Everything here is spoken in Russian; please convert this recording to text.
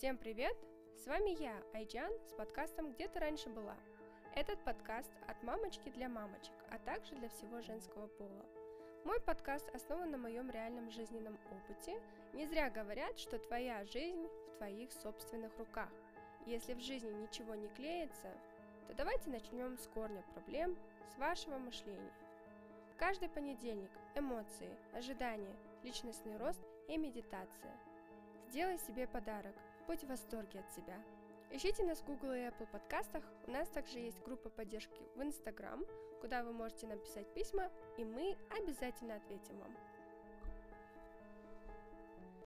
Всем привет! С вами я, Айджан, с подкастом «Где ты раньше была?». Этот подкаст от мамочки для мамочек, а также для всего женского пола. Мой подкаст основан на моем реальном жизненном опыте. Не зря говорят, что твоя жизнь в твоих собственных руках. Если в жизни ничего не клеится, то давайте начнем с корня проблем, с вашего мышления. Каждый понедельник эмоции, ожидания, личностный рост и медитация. Сделай себе подарок, будь в восторге от себя. Ищите нас в Google и Apple подкастах. У нас также есть группа поддержки в Instagram, куда вы можете написать письма, и мы обязательно ответим вам.